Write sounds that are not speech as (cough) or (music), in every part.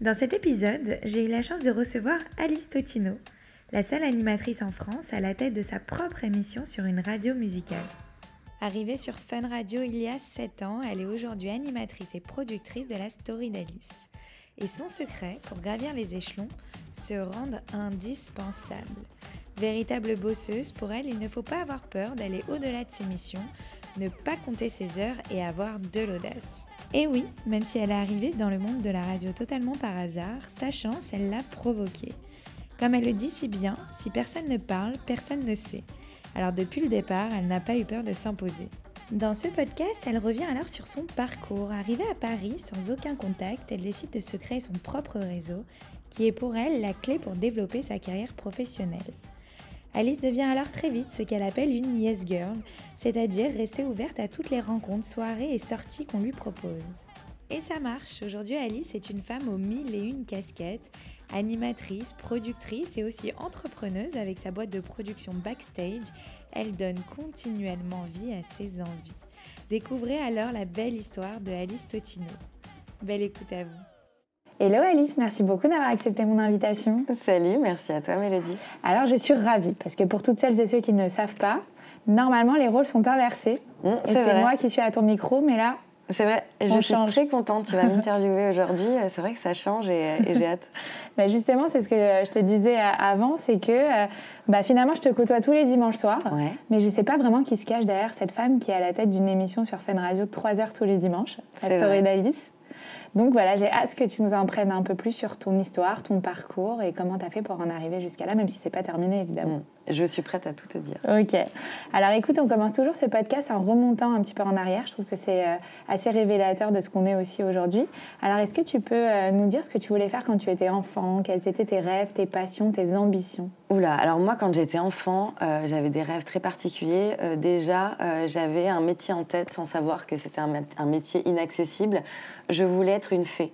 Dans cet épisode, j'ai eu la chance de recevoir Alice Totino, la seule animatrice en France à la tête de sa propre émission sur une radio musicale. Arrivée sur Fun Radio il y a 7 ans, elle est aujourd'hui animatrice et productrice de la story d'Alice. Et son secret, pour gravir les échelons, se rendre indispensable. Véritable bosseuse, pour elle, il ne faut pas avoir peur d'aller au-delà de ses missions, ne pas compter ses heures et avoir de l'audace. Et oui, même si elle est arrivée dans le monde de la radio totalement par hasard, sa chance, elle l'a provoquée. Comme elle le dit si bien, si personne ne parle, personne ne sait. Alors depuis le départ, elle n'a pas eu peur de s'imposer. Dans ce podcast, elle revient alors sur son parcours. Arrivée à Paris sans aucun contact, elle décide de se créer son propre réseau, qui est pour elle la clé pour développer sa carrière professionnelle. Alice devient alors très vite ce qu'elle appelle une yes girl, c'est-à-dire rester ouverte à toutes les rencontres, soirées et sorties qu'on lui propose. Et ça marche. Aujourd'hui, Alice est une femme aux mille et une casquettes, animatrice, productrice et aussi entrepreneuse avec sa boîte de production Backstage. Elle donne continuellement vie à ses envies. Découvrez alors la belle histoire de Alice Totino. Belle écoute à vous. Hello Alice, merci beaucoup d'avoir accepté mon invitation. Salut, merci à toi Mélodie. Alors je suis ravie parce que pour toutes celles et ceux qui ne savent pas, normalement les rôles sont inversés. Mmh, et c'est moi qui suis à ton micro, mais là. C'est vrai, je suis très contente. Tu vas (laughs) m'interviewer aujourd'hui. C'est vrai que ça change et, j'ai hâte. (laughs) bah justement, c'est ce que je te disais avant c'est que euh, bah finalement, je te côtoie tous les dimanches soirs. Mais je ne sais pas vraiment qui se cache derrière cette femme qui est à la tête d'une émission sur Fun Radio de 3 heures tous les dimanches, la story d'Alice. Donc voilà, j'ai hâte que tu nous en prennes un peu plus sur ton histoire, ton parcours et comment tu fait pour en arriver jusqu'à là, même si c'est pas terminé évidemment. Mm. Je suis prête à tout te dire. Ok. Alors écoute, on commence toujours ce podcast en remontant un petit peu en arrière. Je trouve que c'est euh, assez révélateur de ce qu'on est aussi aujourd'hui. Alors est-ce que tu peux euh, nous dire ce que tu voulais faire quand tu étais enfant? Quels étaient tes rêves, tes passions, tes ambitions? Oula, alors moi quand j'étais enfant, euh, j'avais des rêves très particuliers. déjà, j'avais un métier en tête sans savoir que c'était un métier inaccessible. Je voulais être une fée.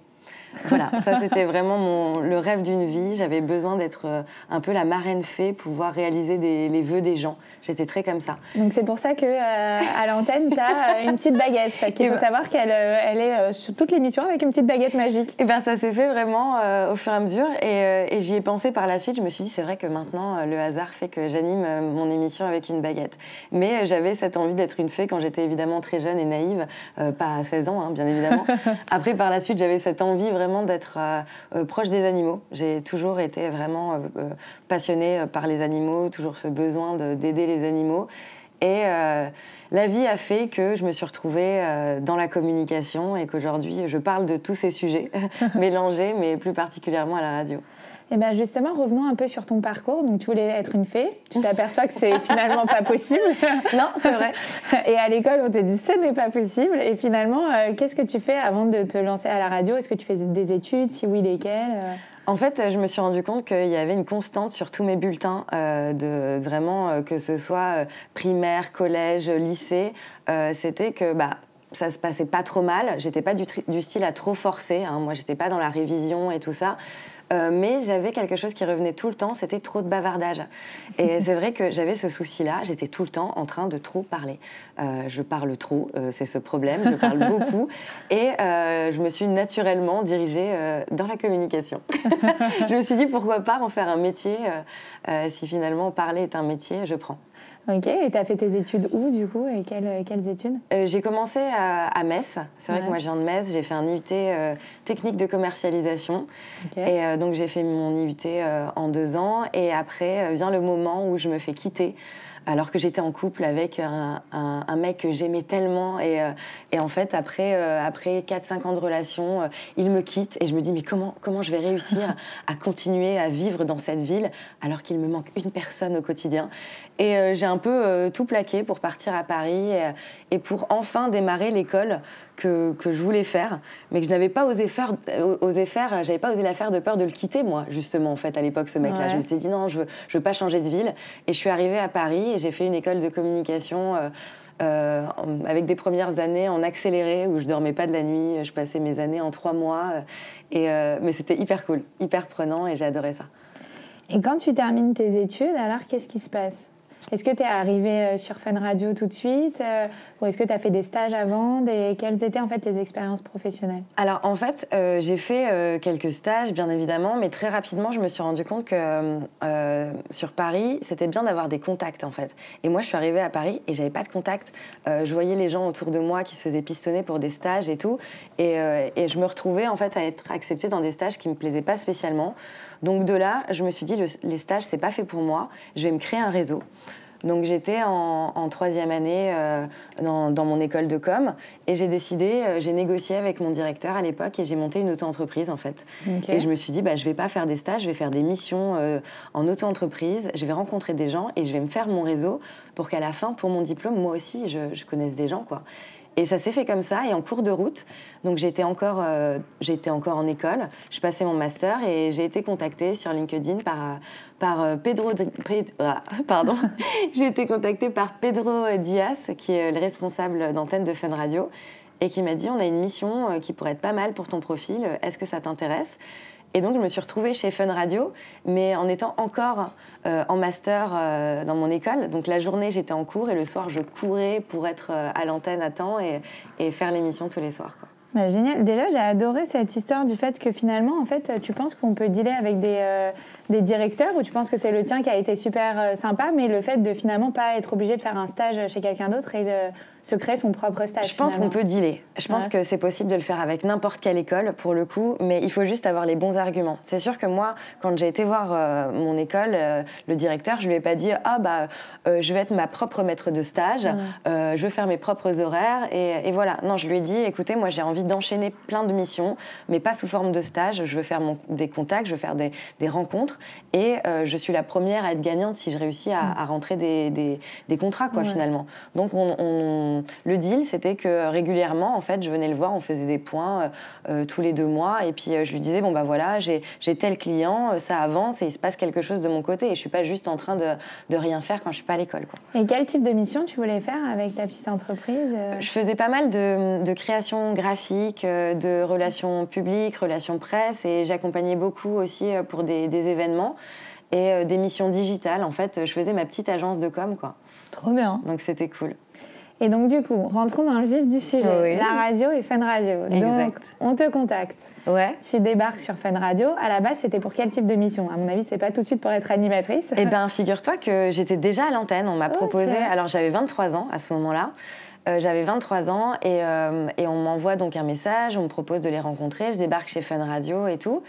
Voilà, ça c'était vraiment mon, le rêve d'une vie. J'avais besoin d'être euh, un peu la marraine fée, pouvoir réaliser les vœux des gens. J'étais très comme ça. Donc c'est pour ça que euh, à l'antenne, tu as euh, une petite baguette, parce qu'il faut ben savoir qu'elle elle est sur toutes les missions avec une petite baguette magique. Et ben ça s'est fait vraiment au fur et à mesure, et, j'y ai pensé par la suite. Je me suis dit c'est vrai que maintenant le hasard fait que j'anime mon émission avec une baguette. Mais j'avais cette envie d'être une fée quand j'étais évidemment très jeune et naïve, pas à 16 ans hein, bien évidemment. (laughs) Après par la suite j'avais cette envie vraiment d'être euh, euh, proche des animaux. J'ai toujours été vraiment euh, passionnée par les animaux, toujours ce besoin d'aider les animaux. Et la vie a fait que je me suis retrouvée dans la communication et qu'aujourd'hui je parle de tous ces sujets (laughs) mélangés, mais plus particulièrement à la radio. Et eh bien justement, revenons un peu sur ton parcours. Donc tu voulais être une fée, tu t'aperçois que c'est (laughs) finalement pas possible. non, c'est vrai. (laughs) Et à l'école, on te dit ce n'est pas possible. Et finalement, euh, qu'est-ce que tu fais avant de te lancer à la radio? Est-ce que tu fais des études? Si oui, lesquelles? Euh? En fait, je me suis rendu compte qu'il y avait une constante sur tous mes bulletins, euh, de vraiment que ce soit primaire, collège, lycée, c'était que bah ça se passait pas trop mal. J'étais pas du, du, style à trop forcer. Hein. Moi, j'étais pas dans la révision et tout ça. Euh, mais j'avais quelque chose qui revenait tout le temps, c'était trop de bavardage. Et (laughs) c'est vrai que j'avais ce souci-là, j'étais tout le temps en train de trop parler. Euh, je parle trop, euh, c'est ce problème, je parle (laughs) beaucoup. Et je me suis naturellement dirigée dans la communication. (laughs) je me suis dit pourquoi pas en faire un métier, si finalement parler est un métier, je prends. Ok, et tu as fait tes études où du coup et quelles, quelles études? Euh, J'ai commencé à, Metz, c'est vrai que moi je viens de Metz, j'ai fait un IUT euh, technique de commercialisation. Et euh, donc j'ai fait mon IUT en deux ans. Et après vient le moment où je me fais quitter alors que j'étais en couple avec un, mec que j'aimais tellement. Et, euh, en fait, après, euh, après 4-5 ans de relation, euh, il me quitte et je me dis, mais comment, comment je vais réussir (laughs) à continuer à vivre dans cette ville alors qu'il me manque une personne au quotidien? Et j'ai un peu tout plaqué pour partir à Paris et, pour enfin démarrer l'école que, que je voulais faire, mais que je n'avais pas osé faire, osé faire j'avais pas osé la faire de peur de le quitter, moi, justement, en fait, à l'époque, ce mec-là. Je me suis dit non, je veux, je veux pas changer de ville. Et je suis arrivée à Paris et j'ai fait une école de communication. Euh, avec des premières années en accéléré où je dormais pas de la nuit, je passais mes années en trois mois. Et, mais c'était hyper cool, hyper prenant et j'ai adoré ça. Et quand tu termines tes études, alors qu'est-ce qui se passe? Est-ce que tu es arrivé euh, sur Fun Radio tout de suite euh, ou est-ce que tu as fait des stages avant et Quelles étaient en fait tes expériences professionnelles? Alors en fait, euh, j'ai fait quelques stages bien évidemment, mais très rapidement je me suis rendu compte que sur Paris, c'était bien d'avoir des contacts en fait. Et moi je suis arrivée à Paris et j'avais pas de contacts. je voyais les gens autour de moi qui se faisaient pistonner pour des stages et tout, et, et je me retrouvais en fait à être acceptée dans des stages qui me plaisaient pas spécialement. Donc de là, je me suis dit, les stages, c'est pas fait pour moi. Je vais me créer un réseau. Donc j'étais en, troisième année euh, dans, mon école de com et j'ai décidé, euh, j'ai négocié avec mon directeur à l'époque et j'ai monté une auto-entreprise en fait. Et je me suis dit, bah, je vais pas faire des stages, je vais faire des missions euh, en auto-entreprise, je vais rencontrer des gens et je vais me faire mon réseau pour qu'à la fin, pour mon diplôme, moi aussi, je, je connaisse des gens quoi. Et ça s'est fait comme ça, et en cours de route, donc j'étais encore, euh, j'étais encore en école, je passais mon master et j'ai été contactée sur LinkedIn par, par euh, Pedro, ah, pardon, (laughs) j'ai été contactée par Pedro Diaz, qui est le responsable d'antenne de Fun Radio, et qui m'a dit on a une mission euh, qui pourrait être pas mal pour ton profil, est-ce que ça t'intéresse? Et donc, je me suis retrouvée chez Fun Radio, mais en étant encore euh, en master euh, dans mon école. Donc, la journée, j'étais en cours et le soir, je courais pour être euh, à l'antenne à temps et, faire l'émission tous les soirs. Bah, génial. Déjà, j'ai adoré cette histoire du fait que finalement, en fait, tu penses qu'on peut dealer avec des, des directeurs ou tu penses que c'est le tien qui a été super sympa, mais le fait de finalement pas être obligé de faire un stage chez quelqu'un d'autre et de se créer son propre stage. Je pense qu'on peut dealer. Je pense que c'est possible de le faire avec n'importe quelle école pour le coup, mais il faut juste avoir les bons arguments. C'est sûr que moi, quand j'ai été voir euh, mon école, euh, le directeur, je lui ai pas dit ah bah euh, je vais être ma propre maître de stage, je vais faire mes propres horaires et, voilà. Non, je lui ai dit écoutez, moi j'ai envie d'enchaîner plein de missions, mais pas sous forme de stage. Je veux faire mon, des contacts, je veux faire des, des rencontres et je suis la première à être gagnante si je réussis à, à rentrer des, des, des, contrats quoi finalement. Donc on, on le deal, c'était que régulièrement, en fait, je venais le voir, on faisait des points euh, euh, tous les deux mois, et puis euh, je lui disais bon bah voilà, j'ai tel client, ça avance et il se passe quelque chose de mon côté, et je suis pas juste en train de, rien faire quand je suis pas à l'école. Et quel type de mission tu voulais faire avec ta petite entreprise Je faisais pas mal de, création graphique, de relations publiques, relations presse, et j'accompagnais beaucoup aussi pour des, des événements et des missions digitales. En fait, je faisais ma petite agence de com, quoi. Trop bien. Donc c'était cool. Et donc, du coup, rentrons dans le vif du sujet. La radio et Fun Radio. Donc, on te contacte. Ouais. Tu débarques sur Fun Radio. À la base, c'était pour quel type de mission? À mon avis, c'est pas tout de suite pour être animatrice. Eh bien, (laughs) figure-toi que j'étais déjà à l'antenne. On m'a proposé. Alors, j'avais 23 ans à ce moment-là. Euh, j'avais 23 ans et, euh, et on m'envoie donc un message, on me propose de les rencontrer, je débarque chez Fun Radio et tout.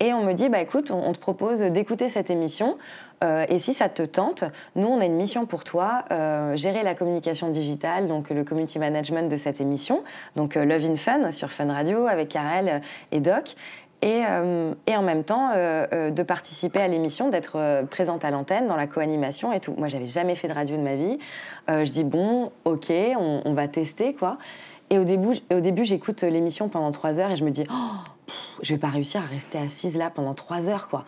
Et on me dit, bah écoute, on, te propose d'écouter cette émission. Euh, et si ça te tente, nous, on a une mission pour toi, euh, gérer la communication digitale, donc le community management de cette émission, donc euh, Love in Fun sur Fun Radio avec Karel et Doc. Et, et, en même temps de participer à l'émission, d'être présente à l'antenne dans la co-animation et tout. Moi, j'avais jamais fait de radio de ma vie. je dis bon, ok, on, on va tester quoi. Et au début, au début j'écoute l'émission pendant trois heures et je me dis, oh, je vais pas réussir à rester assise là pendant trois heures, quoi.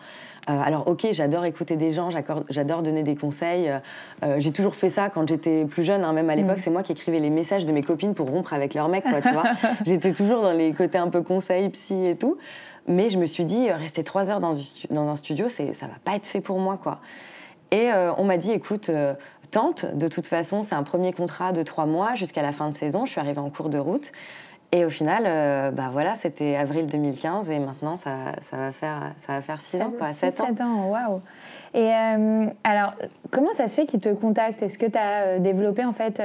Euh, alors, ok, j'adore écouter des gens, j'adore donner des conseils. Euh, euh, j'ai toujours fait ça quand j'étais plus jeune, hein, même à l'époque, mm. c'est moi qui écrivais les messages de mes copines pour rompre avec leur mec, quoi, tu vois. (laughs) J'étais toujours dans les côtés un peu conseils, psy et tout. Mais je me suis dit, rester trois heures dans, dans un studio, ça va pas être fait pour moi, quoi. Et on m'a dit, écoute, tente. De toute façon, c'est un premier contrat de trois mois jusqu'à la fin de saison. Je suis arrivée en cours de route. Et au final, euh, bah voilà, c'était avril 2015 et maintenant ça, ça, va faire ça va faire six ans quoi, sept ans. Sept ans, waouh. Et euh, alors, comment ça se fait qu'ils te contactent? Est-ce que tu as euh, développé en fait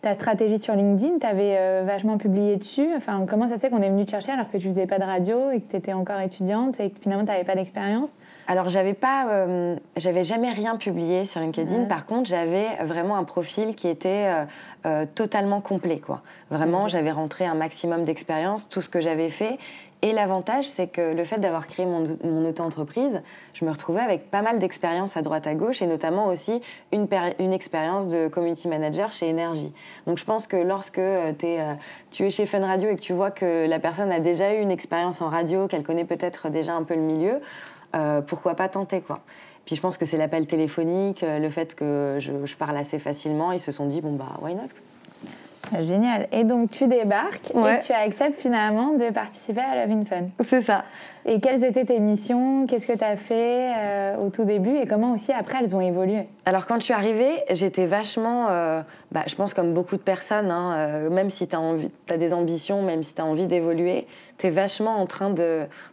ta stratégie sur LinkedIn, tu avais euh, vachement publié dessus? Enfin, comment ça se fait qu'on est venu te chercher alors que tu faisais pas de radio et que tu étais encore étudiante et que finalement tu n'avais pas d'expérience? Alors, j'avais pas, euh, j'avais jamais rien publié sur LinkedIn. Par contre, j'avais vraiment un profil qui était euh, totalement complet, quoi. Vraiment, j'avais rentré un maximum d'expérience, tout ce que j'avais fait Et l'avantage, c'est que le fait d'avoir créé mon, auto-entreprise, je me retrouvais avec pas mal d'expériences à droite à gauche et notamment aussi une, expérience de community manager chez Énergie. Donc je pense que lorsque es, tu es chez Fun Radio et que tu vois que la personne a déjà eu une expérience en radio, qu'elle connaît peut-être déjà un peu le milieu, pourquoi pas tenter quoi. Puis je pense que c'est l'appel téléphonique, le fait que je, je, parle assez facilement, ils se sont dit bon bah why not? Génial. Et donc tu débarques et tu acceptes finalement de participer à Love in Fun. C'est ça. Et quelles étaient tes missions? Qu'est-ce que tu as fait euh, au tout début? Et comment aussi après elles ont évolué? Alors quand je suis arrivée, j'étais vachement, euh, bah, je pense comme beaucoup de personnes, hein, euh, même si tu as, as, des ambitions, même si tu as envie d'évoluer, tu es vachement en train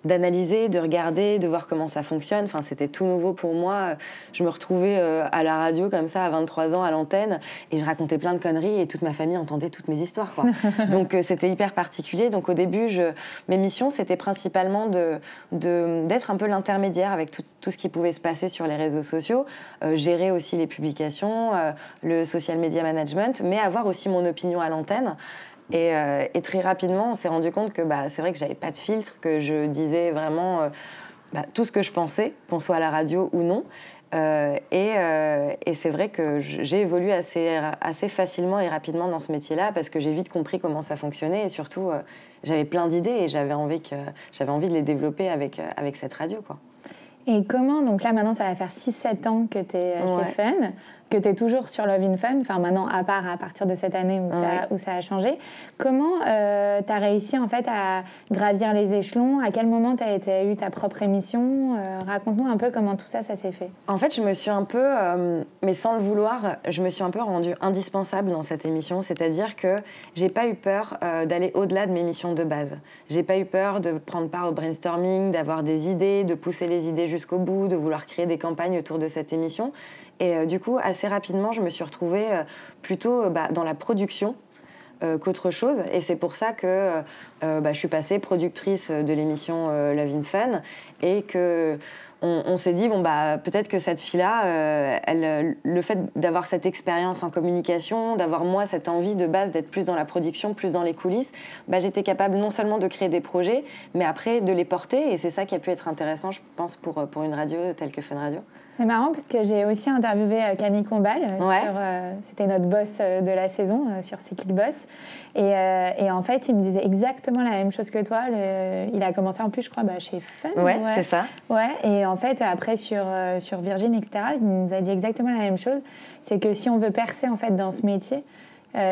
d'analyser, de, regarder, de voir comment ça fonctionne. Enfin, c'était tout nouveau pour moi. Je me retrouvais à la radio comme ça à 23 ans à l'antenne et je racontais plein de conneries et toute ma famille entendait toutes mes histoires. Quoi. (laughs) Donc c'était hyper particulier. Donc au début, je, mes missions, c'était principalement de d'être un peu l'intermédiaire avec tout, ce qui pouvait se passer sur les réseaux sociaux, euh, gérer aussi les publications, euh, le social media management, mais avoir aussi mon opinion à l'antenne. Et, euh, très rapidement, on s'est rendu compte que bah, c'est vrai que j'avais pas de filtre, que je disais vraiment bah, tout ce que je pensais, qu'on soit à la radio ou non. Euh, et, euh, et c'est vrai que j'ai évolué assez, facilement et rapidement dans ce métier-là parce que j'ai vite compris comment ça fonctionnait et surtout euh, j'avais plein d'idées et j'avais envie, envie de les développer avec, avec cette radio. Quoi. Et comment, donc là maintenant ça va faire 6-7 ans que tu es chez Fun, que tu es toujours sur Love in Fun, enfin maintenant à part à partir de cette année où, ça, où ça a changé, comment euh, tu as réussi en fait à gravir les échelons? À quel moment tu as, eu ta propre émission? Euh, Raconte-nous un peu comment tout ça, ça s'est fait. En fait, je me suis un peu, euh, mais sans le vouloir, je me suis un peu rendue indispensable dans cette émission, c'est-à-dire que j'ai pas eu peur euh, d'aller au-delà de mes missions de base. J'ai pas eu peur de prendre part au brainstorming, d'avoir des idées, de pousser les idées jusqu'au bout, de vouloir créer des campagnes autour de cette émission. Et euh, du coup, assez rapidement, je me suis retrouvée euh, plutôt euh, bah, dans la production qu'autre chose. Et c'est pour ça que bah, je suis passée productrice de l'émission Love in Fun et que on, s'est dit bon bah peut-être que cette fille-là, elle, le fait d'avoir cette expérience en communication, d'avoir moi cette envie de base d'être plus dans la production, plus dans les coulisses, bah, j'étais capable non seulement de créer des projets, mais après de les porter. Et c'est ça qui a pu être intéressant, je pense, pour, pour une radio telle que Fun Radio. C'est marrant parce que j'ai aussi interviewé euh, Camille Combal. Euh, euh, c'était notre boss de la saison sur C'est qui le boss et, et, en fait, il me disait exactement la même chose que toi. il a commencé en plus, je crois, bah, chez Fun. Ouais, c'est ça. Ouais, et en fait, après sur, sur Virgin, etc., il nous a dit exactement la même chose. C'est que si on veut percer en fait dans ce métier,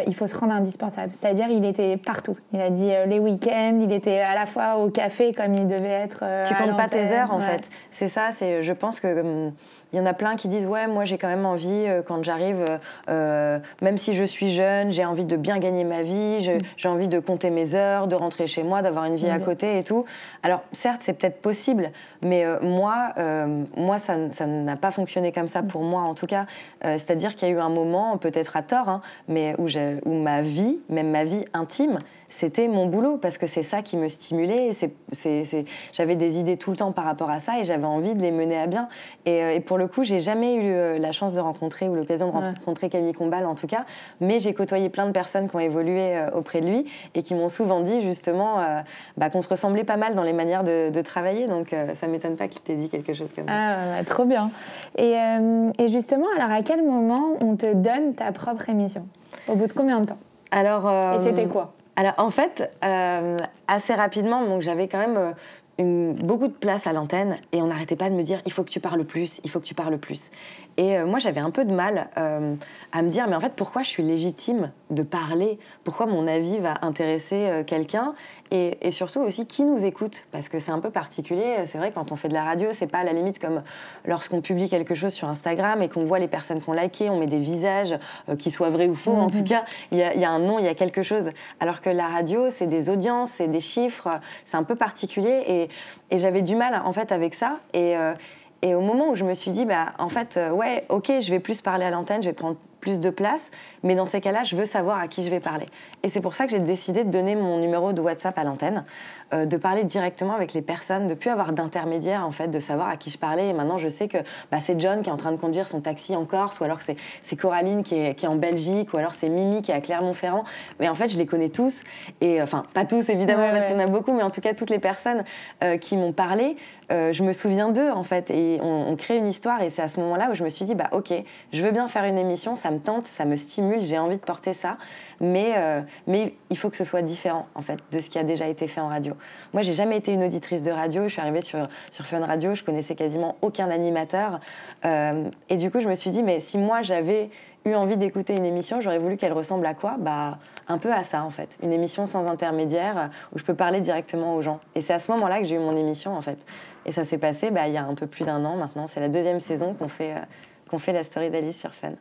il faut se rendre indispensable. C'est-à-dire, il était partout. Il a dit les week-ends, il était à la fois au café comme il devait être. tu comptes pas tes heures, en fait. C'est ça. C'est, je pense que hum, il y en a plein qui disent ouais moi j'ai quand même envie euh, quand j'arrive euh, euh, même si je suis jeune j'ai envie de bien gagner ma vie mm. j'ai envie de compter mes heures de rentrer chez moi d'avoir une vie à côté et tout alors certes c'est peut-être possible mais moi moi ça n'a pas fonctionné comme ça mm. pour moi en tout cas c'est-à-dire qu'il y a eu un moment peut-être à tort hein, mais où, où ma vie même ma vie intime c'était mon boulot parce que c'est ça qui me stimulait. J'avais des idées tout le temps par rapport à ça et j'avais envie de les mener à bien. Et, euh, pour le coup, j'ai jamais eu euh, la chance de rencontrer ou l'occasion de rencontrer Camille Combal en tout cas, mais j'ai côtoyé plein de personnes qui ont évolué euh, auprès de lui et qui m'ont souvent dit justement bah, qu'on se ressemblait pas mal dans les manières de, travailler. Donc ça m'étonne pas qu'il t'ait dit quelque chose comme ça. Ah, trop bien. Et, et justement, alors à quel moment on te donne ta propre émission? Au bout de combien de temps? Alors, Et c'était quoi? Alors en fait, euh, assez rapidement, donc j'avais quand même beaucoup de place à l'antenne et on n'arrêtait pas de me dire il faut que tu parles plus, il faut que tu parles plus. Et euh, moi j'avais un peu de mal euh, à me dire mais en fait pourquoi je suis légitime de parler, pourquoi mon avis va intéresser euh, quelqu'un? Et, et, surtout aussi qui nous écoute? Parce que c'est un peu particulier. C'est vrai quand on fait de la radio c'est pas à la limite comme lorsqu'on publie quelque chose sur Instagram et qu'on voit les personnes qu'on liké, on met des visages qui soient vrais ou faux. En tout mhm. cas il y a, y a, un nom, il y a quelque chose. Alors que la radio c'est des audiences, c'est des chiffres, c'est un peu particulier et et, j'avais du mal en fait avec ça. Et, euh, et, au moment où je me suis dit, bah, en fait, euh, ouais, ok, je vais plus parler à l'antenne, je vais prendre plus de place, mais dans ces cas-là, je veux savoir à qui je vais parler. Et c'est pour ça que j'ai décidé de donner mon numéro de WhatsApp à l'antenne, euh, de parler directement avec les personnes, de plus avoir d'intermédiaire en fait, de savoir à qui je parlais. Et maintenant, je sais que bah, c'est John qui est en train de conduire son taxi en Corse, ou alors c'est Coraline qui est, qui est, en Belgique, ou alors c'est Mimi qui est à Clermont-Ferrand. Mais en fait, je les connais tous, et enfin pas tous évidemment parce qu'il y en a beaucoup, mais en tout cas toutes les personnes euh, qui m'ont parlé, euh, je me souviens d'eux en fait, et on, on, crée une histoire. Et c'est à ce moment-là où je me suis dit bah ok, je veux bien faire une émission, ça tente, ça me stimule, j'ai envie de porter ça, mais euh, mais il faut que ce soit différent en fait de ce qui a déjà été fait en radio. Moi, j'ai jamais été une auditrice de radio. Je suis arrivée sur Fun Radio, je connaissais quasiment aucun animateur, euh, et du coup, je me suis dit mais si moi j'avais eu envie d'écouter une émission, j'aurais voulu qu'elle ressemble à quoi? Bah un peu à ça en fait, une émission sans intermédiaire où je peux parler directement aux gens. Et c'est à ce moment-là que j'ai eu mon émission en fait. Et ça s'est passé bah, il y a un peu plus d'un an maintenant. C'est la deuxième saison qu'on fait euh, qu'on fait la story d'Alice sur Fun.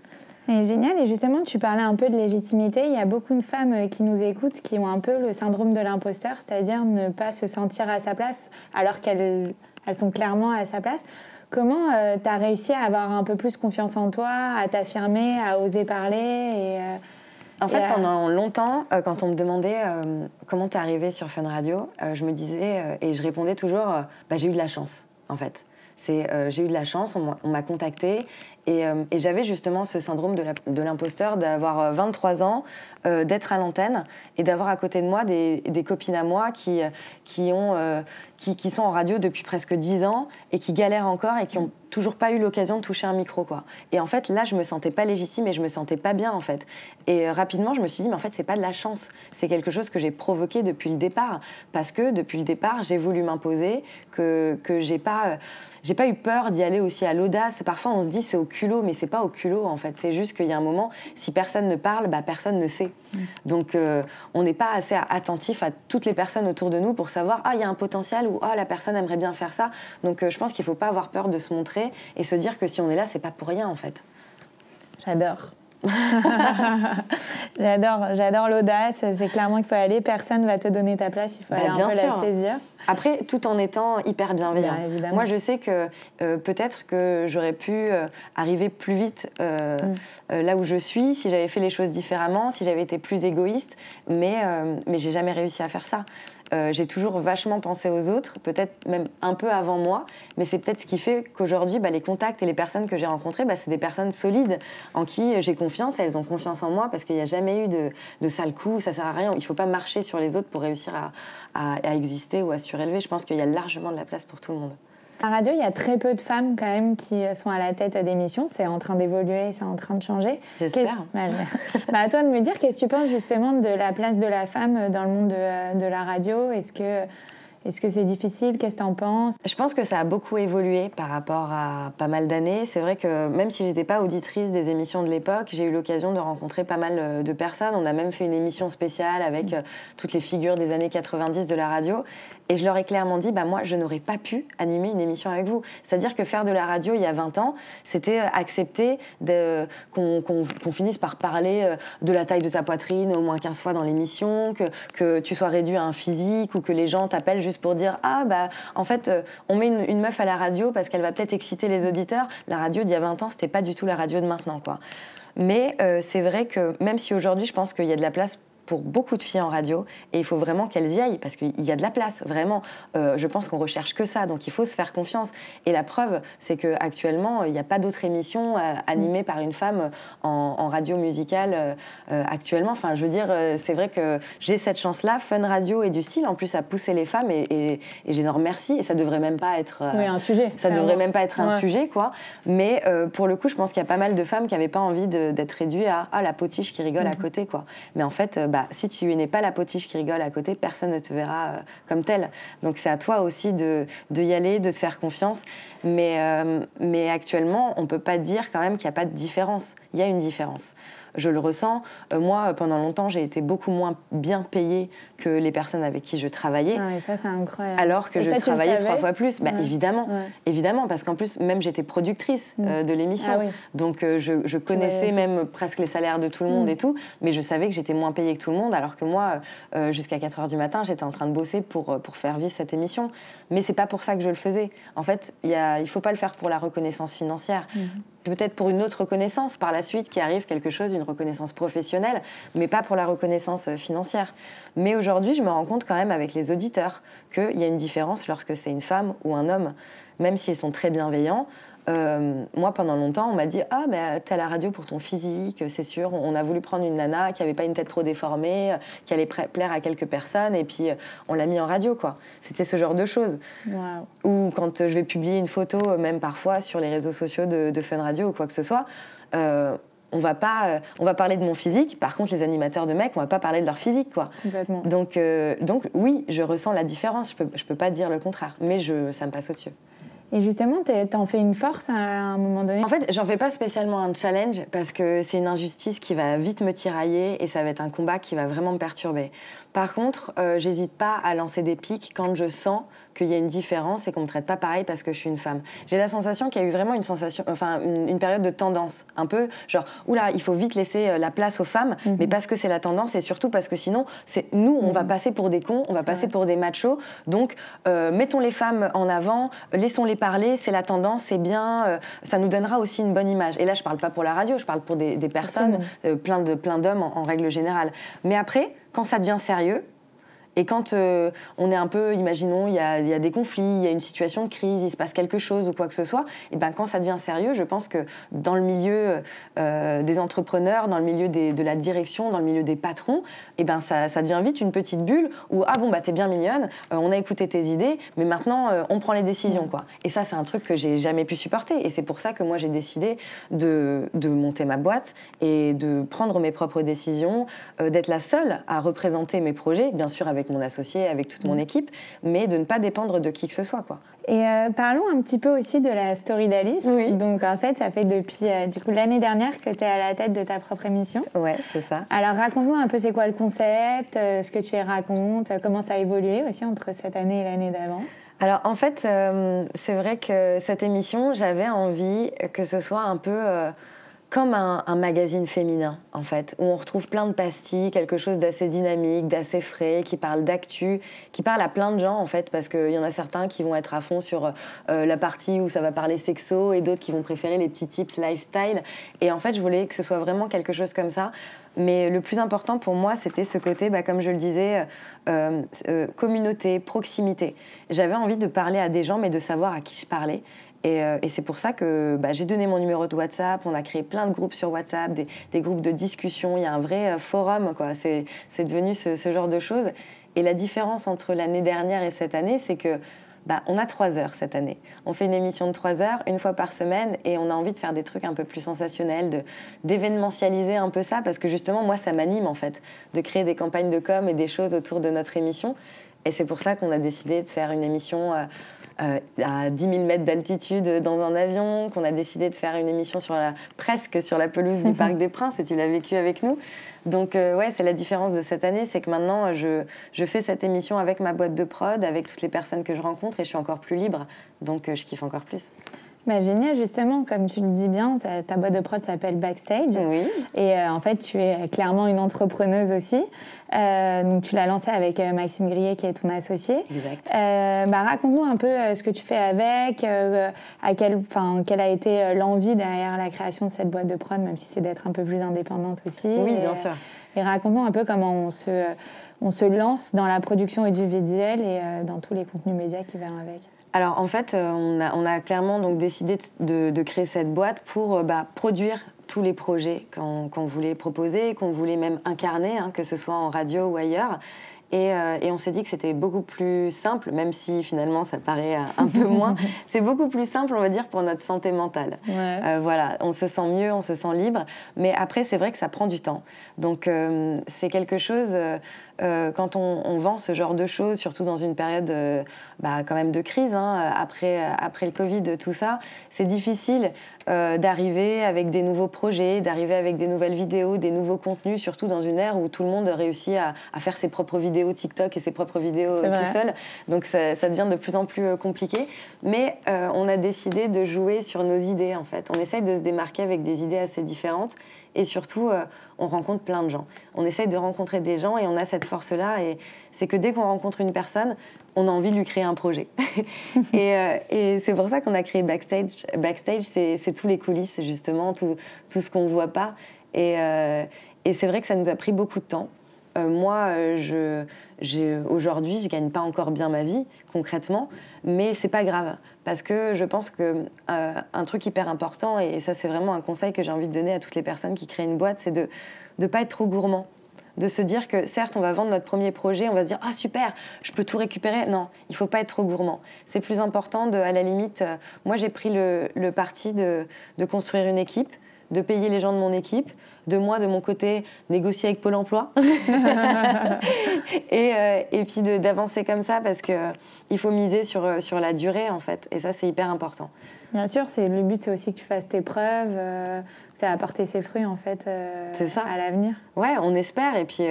Et génial. Et justement, tu parlais un peu de légitimité. Il y a beaucoup de femmes euh, qui nous écoutent qui ont un peu le syndrome de l'imposteur, c'est-à-dire ne pas se sentir à sa place alors qu'elles elles sont clairement à sa place. Comment euh, tu as réussi à avoir un peu plus confiance en toi, à t'affirmer, à oser parler et, euh, En fait, à... pendant longtemps, euh, quand on me demandait comment t'es arrivée sur Fun Radio, je me disais, et je répondais toujours, bah, j'ai eu de la chance, en fait. C'est j'ai eu de la chance, on m'a contacté et, euh, et j'avais justement ce syndrome de l'imposteur d'avoir 23 ans, euh, d'être à l'antenne et d'avoir à côté de moi des, copines à moi qui, qui, ont, euh, qui, qui, sont en radio depuis presque 10 ans et qui galèrent encore et qui n'ont toujours pas eu l'occasion de toucher un micro. Quoi. Et en fait, là, je me sentais pas légitime et je me sentais pas bien en fait. Et rapidement, je me suis dit, mais en fait, c'est pas de la chance. C'est quelque chose que j'ai provoqué depuis le départ. Parce que depuis le départ, j'ai voulu m'imposer, que, que j'ai pas, j'ai pas eu peur d'y aller aussi à l'audace. Parfois, on se dit, c'est au culot, mais c'est pas au culot en fait. C'est juste qu'il y a un moment, si personne ne parle, bah, personne ne sait. Mm. Donc euh, on n'est pas assez attentif à toutes les personnes autour de nous pour savoir ah il y a un potentiel ou ah la personne aimerait bien faire ça. Donc euh, je pense qu'il faut pas avoir peur de se montrer et se dire que si on est là, c'est pas pour rien en fait. J'adore. (laughs) j'adore, j'adore l'audace. C'est clairement qu'il faut aller. Personne va te donner ta place. Il faut bah, aller un peu sûr. la saisir. Après, tout en étant hyper bienveillant. Bien, Moi, je sais que euh, peut-être que j'aurais pu euh, arriver plus vite euh, mm. là où je suis si j'avais fait les choses différemment, si j'avais été plus égoïste. Mais mais j'ai jamais réussi à faire ça. j'ai toujours vachement pensé aux autres, peut-être même un peu avant moi, mais c'est peut-être ce qui fait qu'aujourd'hui, bah, les contacts et les personnes que j'ai rencontrées, bah, c'est des personnes solides en qui j'ai confiance, elles ont confiance en moi parce qu'il n'y a jamais eu de, de sale coup, ça sert à rien. Il ne faut pas marcher sur les autres pour réussir à, à, à exister ou à Je pense qu'il y a largement de la place pour tout le monde. À la radio, il y a très peu de femmes quand même qui sont à la tête d'émissions. C'est en train d'évoluer, c'est en train de changer. J'espère. Bah, (laughs) bah, à toi de me dire, qu'est-ce que tu penses justement de la place de la femme dans le monde de, de la radio? Est-ce que est-ce que c'est difficile? Qu'est-ce que tu en penses? Je pense que ça a beaucoup évolué par rapport à pas mal d'années. C'est vrai que même si j'étais pas auditrice des émissions de l'époque, j'ai eu l'occasion de rencontrer pas mal euh, de personnes. On a même fait une émission spéciale avec mmh. toutes les figures des années 90 de la radio. Et je leur ai clairement dit, bah moi, je n'aurais pas pu animer une émission avec vous. C'est-à-dire que faire de la radio il y a 20 ans, c'était euh, accepter qu'on qu qu finisse par parler de la taille de ta poitrine au moins 15 fois dans l'émission, que, tu sois réduit à un physique ou que les gens t'appellent juste pour dire ah bah en fait euh, on met une, meuf à la radio parce qu'elle va peut-être exciter les auditeurs. La radio d'il y a 20 ans c'était pas du tout la radio de maintenant quoi. Mais euh, c'est vrai que même si aujourd'hui je pense qu'il y a de la place pour beaucoup de filles en radio et il faut vraiment qu'elles y aillent parce qu'il y a de la place vraiment. Euh, je pense qu'on recherche que ça donc il faut se faire confiance. Et la preuve c'est que actuellement il n'y a pas d'autres émissions euh, animées par une femme en, en radio musicale euh, actuellement. Enfin je veux dire euh, c'est vrai que j'ai cette chance là Fun Radio et du style. En plus à pousser les femmes et, et, et je remercie. Et ça devrait même pas être euh, oui, un sujet ça devrait même pas être un sujet quoi. Mais euh, pour le coup je pense qu'il y a pas mal de femmes qui n'avaient pas envie d'être réduites à ah, la potiche qui rigole mmh. à côté quoi. Mais en fait bah, si tu n'es pas la potiche qui rigole à côté, personne ne te verra euh, comme telle. Donc c'est à toi aussi de, y aller, de te faire confiance. Mais, euh, mais actuellement, on ne peut pas dire quand même qu'il n'y a pas de différence. Il y a une différence. Je le ressens. Euh, moi, pendant longtemps, j'ai été beaucoup moins bien payée que les personnes avec qui je travaillais. Ah, et ça, c'est incroyable. Alors que je travaillais trois fois plus. Bah, Évidemment, évidemment, parce qu'en plus, même j'étais productrice mm. euh, de l'émission. Ah Donc, euh, je, connaissais même presque les salaires de tout le monde mm. et tout, mais je savais que j'étais moins payée que tout le monde, alors que moi, jusqu'à 4 heures du matin, j'étais en train de bosser pour, pour faire vivre cette émission. Mais c'est pas pour ça que je le faisais. En fait, il ne faut pas le faire pour la reconnaissance financière. Mm peut-être pour une autre reconnaissance par la suite qui arrive quelque chose, une reconnaissance professionnelle, mais pas pour la reconnaissance euh, financière. Mais aujourd'hui, je me rends compte quand même avec les auditeurs qu'il y a une différence lorsque c'est une femme ou un homme, même s'ils sont très bienveillants. Euh, moi, pendant longtemps, on m'a dit Ah, mais t'es à la radio pour ton physique, c'est sûr. On a voulu prendre une nana qui n'avait pas une tête trop déformée, qui allait plaire à quelques personnes, et puis euh, on l'a mis en radio, quoi. C'était ce genre de choses. Ou quand je vais publier une photo, même parfois sur les réseaux sociaux de, Fun Radio ou quoi que ce soit, euh, on va pas, on va parler de mon physique. Par contre, les animateurs de mecs, on va pas parler de leur physique, quoi. Donc, donc oui, je ressens la différence. Je peux, je peux pas dire le contraire, mais je, ça me passe au-dessus. Et justement, t'en fais une force à un moment donné? En fait, j'en fais pas spécialement un challenge parce que c'est une injustice qui va vite me tirailler et ça va être un combat qui va vraiment me perturber. Par contre, euh, j'hésite pas à lancer des pics quand je sens qu'il y a une différence et qu'on me traite pas pareil parce que je suis une femme. J'ai la sensation qu'il y a eu vraiment une sensation, enfin une, période de tendance, un peu genre oula, il faut vite laisser euh, la place aux femmes, mhm. mais parce que c'est la tendance et surtout parce que sinon, c'est nous, on va mhm. passer pour des cons, on va passer pour des machos. Donc, euh, mettons les femmes en avant, laissons-les parler, c'est la tendance, c'est bien, ça nous donnera aussi une bonne image. Et là, je parle pas pour la radio, je parle pour des, personnes, plein de plein d'hommes en règle générale. Mais après quand ça devient sérieux, et quand euh, on est un peu, imaginons, il y, a, des conflits, il y a une situation de crise, il se passe quelque chose ou quoi que ce soit, et ben quand ça devient sérieux, je pense que dans le milieu euh, des entrepreneurs, dans le milieu de la direction, dans le milieu des patrons, et ben ça, devient vite une petite bulle où ah bon bah t'es bien mignonne, euh, on a écouté tes idées, mais maintenant on prend les décisions quoi. Et ça c'est un truc que j'ai jamais pu supporter, et c'est pour ça que moi j'ai décidé de, de, monter ma boîte et de prendre mes propres décisions, d'être la seule à représenter mes projets, bien sûr avec mon associé, avec toute mon mm. équipe, mais de ne pas dépendre de qui que ce soit. Quoi. Et euh, parlons un petit peu aussi de la story d'Alice. Donc en fait, ça fait depuis euh, du coup l'année dernière que tu es à la tête de ta propre émission. Ouais, c'est ça. Alors raconte-nous un peu c'est quoi le concept, euh, ce que tu y racontes, comment ça a évolué aussi entre cette année et l'année d'avant? Alors en fait, c'est vrai que cette émission, j'avais envie que ce soit un peu comme un, magazine féminin, en fait, où on retrouve plein de pastilles, quelque chose d'assez dynamique, d'assez frais, qui parle d'actu, qui parle à plein de gens, en fait, parce qu'il y en a certains qui vont être à fond sur euh, la partie où ça va parler sexo et d'autres qui vont préférer les petits tips lifestyle. Et en fait, je voulais que ce soit vraiment quelque chose comme ça. Mais le plus important pour moi, c'était ce côté, bah, comme je le disais, euh, euh, communauté, proximité. J'avais envie de parler à des gens, mais de savoir à qui je parlais. Euh, et, c'est pour ça que bah, j'ai donné mon numéro de WhatsApp. On a créé plein de groupes sur WhatsApp, des, groupes de discussion. Il y a un vrai euh, forum, quoi. C'est, devenu ce, genre de choses. Et la différence entre l'année dernière et cette année, c'est que bah, on a trois heures cette année. On fait une émission de trois heures, une fois par semaine, et on a envie de faire des trucs un peu plus sensationnels, d'événementialiser un peu ça, parce que justement, moi, ça m'anime en fait, de créer des campagnes de com et des choses autour de notre émission. Et c'est pour ça qu'on a décidé de faire une émission euh, euh, à 10 000 mètres d'altitude dans un avion, qu'on a décidé de faire une émission sur la, presque sur la pelouse du (laughs) Parc des Princes, et tu l'as vécu avec nous. Donc euh, ouais, c'est la différence de cette année, c'est que maintenant je, je, fais cette émission avec ma boîte de prod, avec toutes les personnes que je rencontre, et je suis encore plus libre, donc je kiffe encore plus. Bah, génial, justement, comme tu le dis bien, ta, boîte de prod s'appelle Backstage. Oui. Et euh, en fait, tu es clairement une entrepreneuse aussi. Euh, donc, tu l'as lancée avec euh, Maxime Grillet, qui est ton associé. Exact. bah, Raconte-nous un peu ce que tu fais avec, à quel, quelle a été l'envie derrière la création de cette boîte de prod, même si c'est d'être un peu plus indépendante aussi. Oui, bien sûr. Et raconte-nous un peu comment on se, on se lance dans la production audiovisuelle et dans tous les contenus médias qui viennent avec. Alors en fait, euh, on a, clairement donc décidé de, créer cette boîte pour euh, bah, produire tous les projets qu'on voulait proposer, qu'on voulait même incarner, hein, que ce soit en radio ou ailleurs. Euh, et, on s'est dit que c'était beaucoup plus simple, même si finalement ça paraît un peu moins. (laughs) c'est beaucoup plus simple, on va dire, pour notre santé mentale. Euh, voilà, on se sent mieux, on se sent libre. Mais après, c'est vrai que ça prend du temps. Donc, euh, c'est quelque chose, quand on, vend ce genre de choses, surtout dans une période bah, quand même de crise, hein, après, après le Covid, tout ça, c'est difficile d'arriver avec des nouveaux projets, d'arriver avec des nouvelles vidéos, des nouveaux contenus, surtout dans une ère où tout le monde réussit à, à faire ses propres vidéos TikTok et ses propres vidéos tout seul. Donc ça, devient de plus en plus euh, compliqué. Mais euh, on a décidé de jouer sur nos idées en fait. On essaye de se démarquer avec des idées assez différentes et surtout euh, on rencontre plein de gens. On essaye de rencontrer des gens et on a cette force-là et c'est que dès qu'on rencontre une personne, on a envie de lui créer un projet. (laughs) et, et c'est pour ça qu'on a créé Backstage. Backstage, c'est tous les coulisses justement, tout, tout ce qu'on voit pas. Et, et c'est vrai que ça nous a pris beaucoup de temps. Euh, moi, euh, je, aujourd'hui, je gagne pas encore bien ma vie concrètement, mais c'est pas grave parce que je pense que euh, un truc hyper important et ça c'est vraiment un conseil que j'ai envie de donner à toutes les personnes qui créent une boîte, c'est de ne pas être trop gourmand de se dire que certes on va vendre notre premier projet, on va se dire ah super, je peux tout récupérer. Non, il faut pas être trop gourmand. C'est plus important à la limite, moi j'ai pris le, parti de, construire une équipe, de payer les gens de mon équipe, de moi, de mon côté, négocier avec Pôle emploi. (laughs) et, euh, et, puis d'avancer comme ça parce qu'il il faut miser sur, euh, sur la durée, en fait. Et ça, c'est hyper important. Bien sûr, c'est le but, c'est aussi que tu fasses tes preuves, euh, c'est apporter ses fruits en fait à l'avenir. Ouais, on espère. Et puis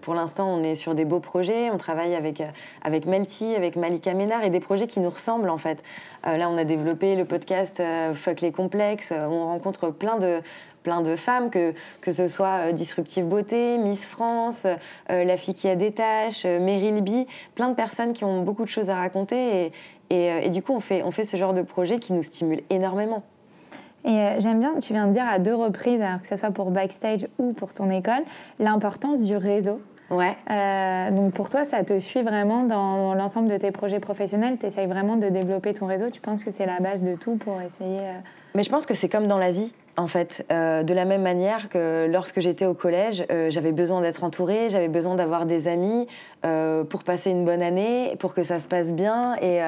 pour l'instant, on est sur des beaux projets. On travaille avec avec Melty, avec Malika Ménard et des projets qui nous ressemblent en fait. là, on a développé le podcast Fuck les complexes. on rencontre plein de plein de femmes, que, que ce soit euh, Disruptive Beauté, Miss France, euh, La fille qui a des tâches, euh, Meryl B, plein de personnes qui ont beaucoup de choses à raconter. Et, et, du coup, on fait, on fait ce genre de projet qui nous stimule énormément. Et j'aime bien, tu viens de dire à deux reprises, alors que ce soit pour Backstage ou pour ton école, l'importance du réseau. Ouais. donc pour toi, ça te suit vraiment dans, l'ensemble de tes projets professionnels? Tu essayes vraiment de développer ton réseau? Tu penses que c'est la base de tout pour essayer. Mais je pense que c'est comme dans la vie en fait. Euh, de la même manière que lorsque j'étais au collège, euh, j'avais besoin d'être entourée, j'avais besoin d'avoir des amis euh, pour passer une bonne année, pour que ça se passe bien. Et,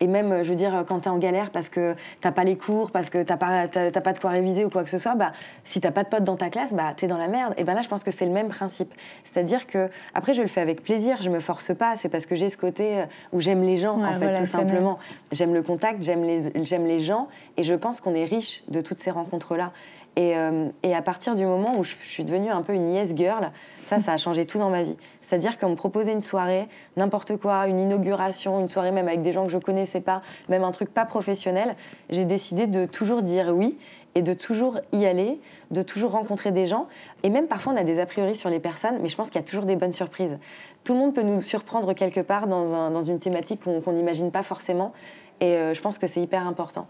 et même, je veux dire, quand tu es en galère parce que t'as pas les cours, parce que t'as pas, pas de quoi réviser ou quoi que ce soit, bah, si t'as pas de potes dans ta classe, bah, tu es dans la merde. Et ben là, je pense que c'est le même principe. C'est-à-dire que, après, je le fais avec plaisir, je me force pas. C'est parce que j'ai ce côté où j'aime les gens, en fait, tout simplement. J'aime le contact, j'aime les, j'aime les gens. Et je pense qu'on est riche de toutes ces rencontres-là. Euh, et, à partir du moment où je, suis devenue un peu une yes girl, ça, ça a changé tout dans ma vie. C'est-à-dire qu'on me proposait une soirée, n'importe quoi, une inauguration, une soirée même avec des gens que je connaissais pas, même un truc pas professionnel, j'ai décidé de toujours dire oui et de toujours y aller, de toujours rencontrer des gens. Et même parfois, on a des a priori sur les personnes, mais je pense qu'il y a toujours des bonnes surprises. Tout le monde peut nous surprendre quelque part dans, une thématique qu'on n'imagine pas forcément. Et euh, je pense que c'est hyper important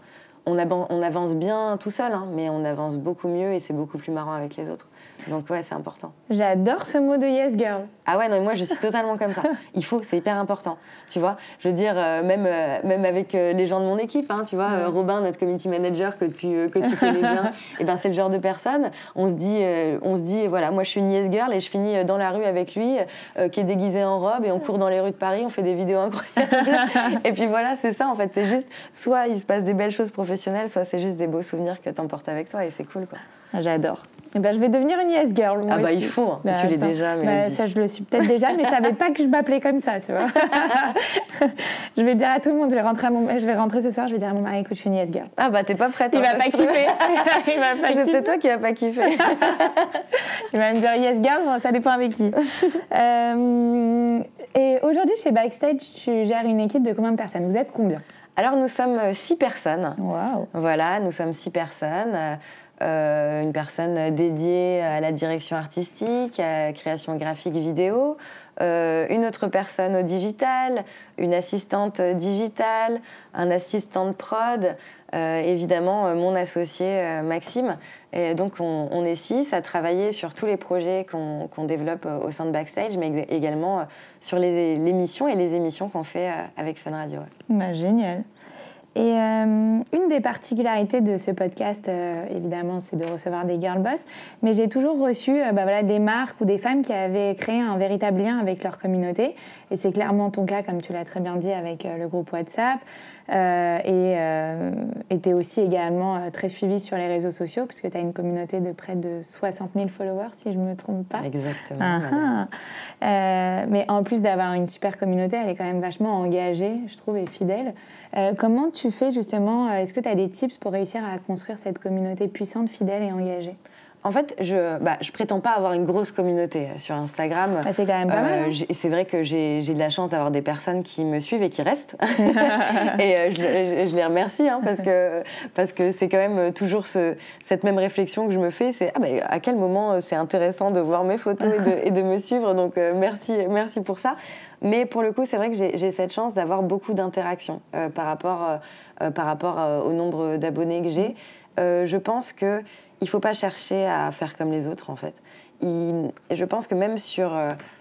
on, avance bien tout seul, hein, mais on avance beaucoup mieux et c'est beaucoup plus marrant avec les autres. Donc ouais, c'est important. J'adore ce mot de yes girl. Ah ouais, non, moi je suis totalement comme ça. (laughs) Il faut, c'est hyper important. Tu vois, je veux dire, euh, même, euh, même avec euh, les gens de mon équipe, hein, tu vois, Robin, notre community manager que tu, que tu (laughs) connais bien, et eh ben c'est le genre de personne. On se dit, on se dit, voilà, moi je suis une yes girl et je finis dans la rue avec lui, qui est déguisé en robe et on court dans les rues de Paris, on fait des vidéos incroyables. (laughs) et puis voilà, c'est ça en fait. C'est juste, soit il se passe des belles choses professionnelles, soit c'est juste des beaux souvenirs que tu emportes avec toi et c'est cool quoi. J'adore. Eh ben, je vais devenir une yes girl. ah bah il faut, hein. bah, tu l'es déjà. Mais bah, ça, je le suis peut-être déjà, mais je savais pas que je m'appelais comme ça, tu vois. (laughs) je vais dire à tout le monde, je vais rentrer, à mon... je vais rentrer ce soir, je vais dire à mon mari, écoute, je suis une yes girl. Ah bah t'es pas prête. Il hein, va pas kiffer. (laughs) il va pas C'est toi qui va pas kiffer. (laughs) il va me dire yes girl, bon, ça dépend avec qui. Euh, et aujourd'hui, chez Backstage, tu gères une équipe de combien de personnes? Vous êtes combien? Alors nous sommes six personnes. Wow. Voilà, nous sommes six personnes. Euh, une personne dédiée à la direction artistique, à la création graphique vidéo, euh, une autre personne au digital, une assistante digitale, un assistant de prod, euh, évidemment mon associé Maxime. Et donc on, est six à travailler sur tous les projets qu'on développe au sein de Backstage, mais également sur les, missions et les émissions qu'on fait avec Fun Radio. Bah, génial. Et euh, une des particularités de ce podcast, euh, évidemment, c'est de recevoir des girl boss, mais j'ai toujours reçu bah, voilà, des marques ou des femmes qui avaient créé un véritable lien avec leur communauté. Et c'est clairement ton cas, comme tu l'as très bien dit, avec le groupe WhatsApp. et tu es aussi également très suivi sur les réseaux sociaux, puisque tu as une communauté de près de 60 000 followers, si je ne me trompe pas. Exactement. Ah, ah. mais en plus d'avoir une super communauté, elle est quand même vachement engagée, je trouve, et fidèle. Euh, comment tu fais justement euh, Est-ce que tu as des tips pour réussir à construire cette communauté puissante, fidèle et engagée? En fait, je bah, je prétends pas avoir une grosse communauté euh, sur Instagram. c'est quand même pas mal. Hein. c'est vrai que j'ai de la chance d'avoir des personnes qui me suivent et qui restent. (laughs) (laughs) et je, les remercie hein, parce que parce que c'est quand même toujours ce, cette même réflexion que je me fais. C'est ah, à quel moment c'est intéressant de voir mes photos et de, (laughs) et de me suivre? Donc merci merci pour ça. Mais pour le coup, c'est vrai que j'ai cette chance d'avoir beaucoup d'interactions euh, par rapport, euh, euh, par rapport au nombre d'abonnés que j'ai. Je pense qu'il ne faut pas chercher à faire comme les autres, en fait. je pense que même sur,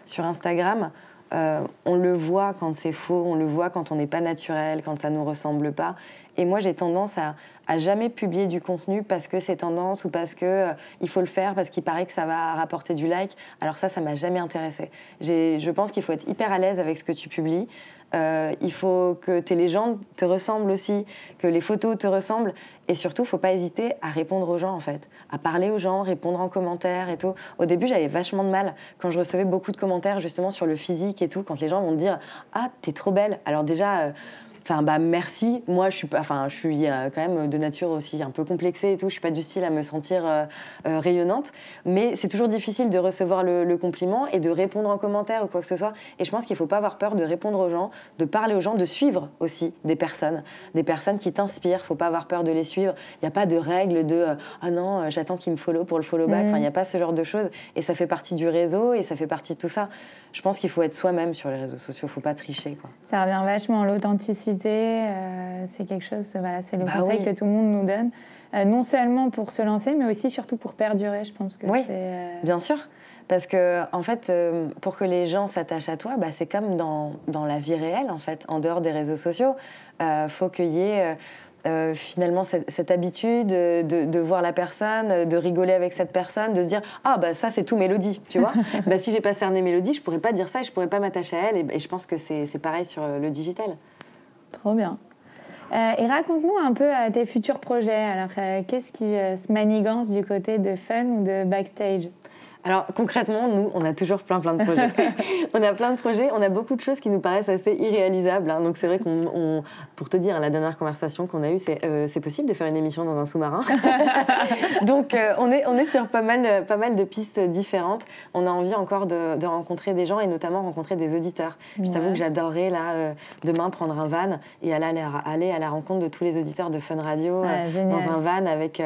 sur Instagram, on le voit quand c'est faux, on le voit quand on n'est pas naturel, quand ça nous ressemble pas. Et moi, j'ai tendance à, à, jamais publier du contenu parce que c'est tendance ou parce que euh, il faut le faire, parce qu'il paraît que ça va rapporter du like. Alors ça, ça m'a jamais intéressé. Je pense qu'il faut être hyper à l'aise avec ce que tu publies. Euh, il faut que tes légendes te ressemblent aussi, que les photos te ressemblent. Et surtout, faut pas hésiter à répondre aux gens, en fait. À parler aux gens, répondre en commentaire et tout. Au début, j'avais vachement de mal quand je recevais beaucoup de commentaires, justement, sur le physique et tout. Quand les gens vont me dire Ah, t'es trop belle. Alors déjà, euh, Enfin, bah merci. Moi, je suis pas, enfin, je suis euh, quand même de nature aussi un peu complexée et tout. Je suis pas du style à me sentir euh, euh, rayonnante, mais c'est toujours difficile de recevoir le, compliment et de répondre en commentaire ou quoi que ce soit. Et je pense qu'il faut pas avoir peur de répondre aux gens, de parler aux gens, de suivre aussi des personnes, des personnes qui t'inspirent. Faut pas avoir peur de les suivre. Il n'y a pas de règle de ah non, j'attends qu'ils me follow pour le follow back. Enfin, il n'y a pas ce genre de choses. Et ça fait partie du réseau et ça fait partie de tout ça. Je pense qu'il faut être soi-même sur les réseaux sociaux. Faut pas tricher. Quoi. Ça revient vachement à l'authenticité euh, c'est quelque chose, voilà, c'est le bah conseil que tout le monde nous donne. Euh, non seulement pour se lancer, mais aussi surtout pour perdurer, je pense que oui, c'est. Euh, bien sûr. Parce que, en fait, pour que les gens s'attachent à toi, bah, c'est comme dans, dans, la vie réelle, en fait, en dehors des réseaux sociaux. Il faut qu'il y ait finalement cette, habitude de, de, voir la personne, de rigoler avec cette personne, de se dire ah bah ça c'est tout Mélodie, tu vois. (laughs) bah si j'ai pas cerné Mélodie, je pourrais pas dire ça, et je pourrais pas m'attacher à elle. Et, et, je pense que c'est pareil sur le digital. Trop bien. Euh, et raconte-nous un peu euh, tes futurs projets. Alors, euh, qu'est-ce qui se manigance du côté de fun ou de backstage? Alors concrètement, nous, on a toujours plein plein de projets. (laughs) on a plein de projets, on a beaucoup de choses qui nous paraissent assez irréalisables. Hein. Donc c'est vrai qu'on, pour te dire, la dernière conversation qu'on a eue, c'est euh, c'est possible de faire une émission dans un sous-marin? (laughs) Donc euh, on, est, on est sur pas mal, pas mal de pistes différentes. On a envie encore de, de rencontrer des gens et notamment rencontrer des auditeurs. Je t'avoue que j'adorerais là euh, demain prendre un van et aller, aller à la rencontre de tous les auditeurs de Fun Radio dans un van avec,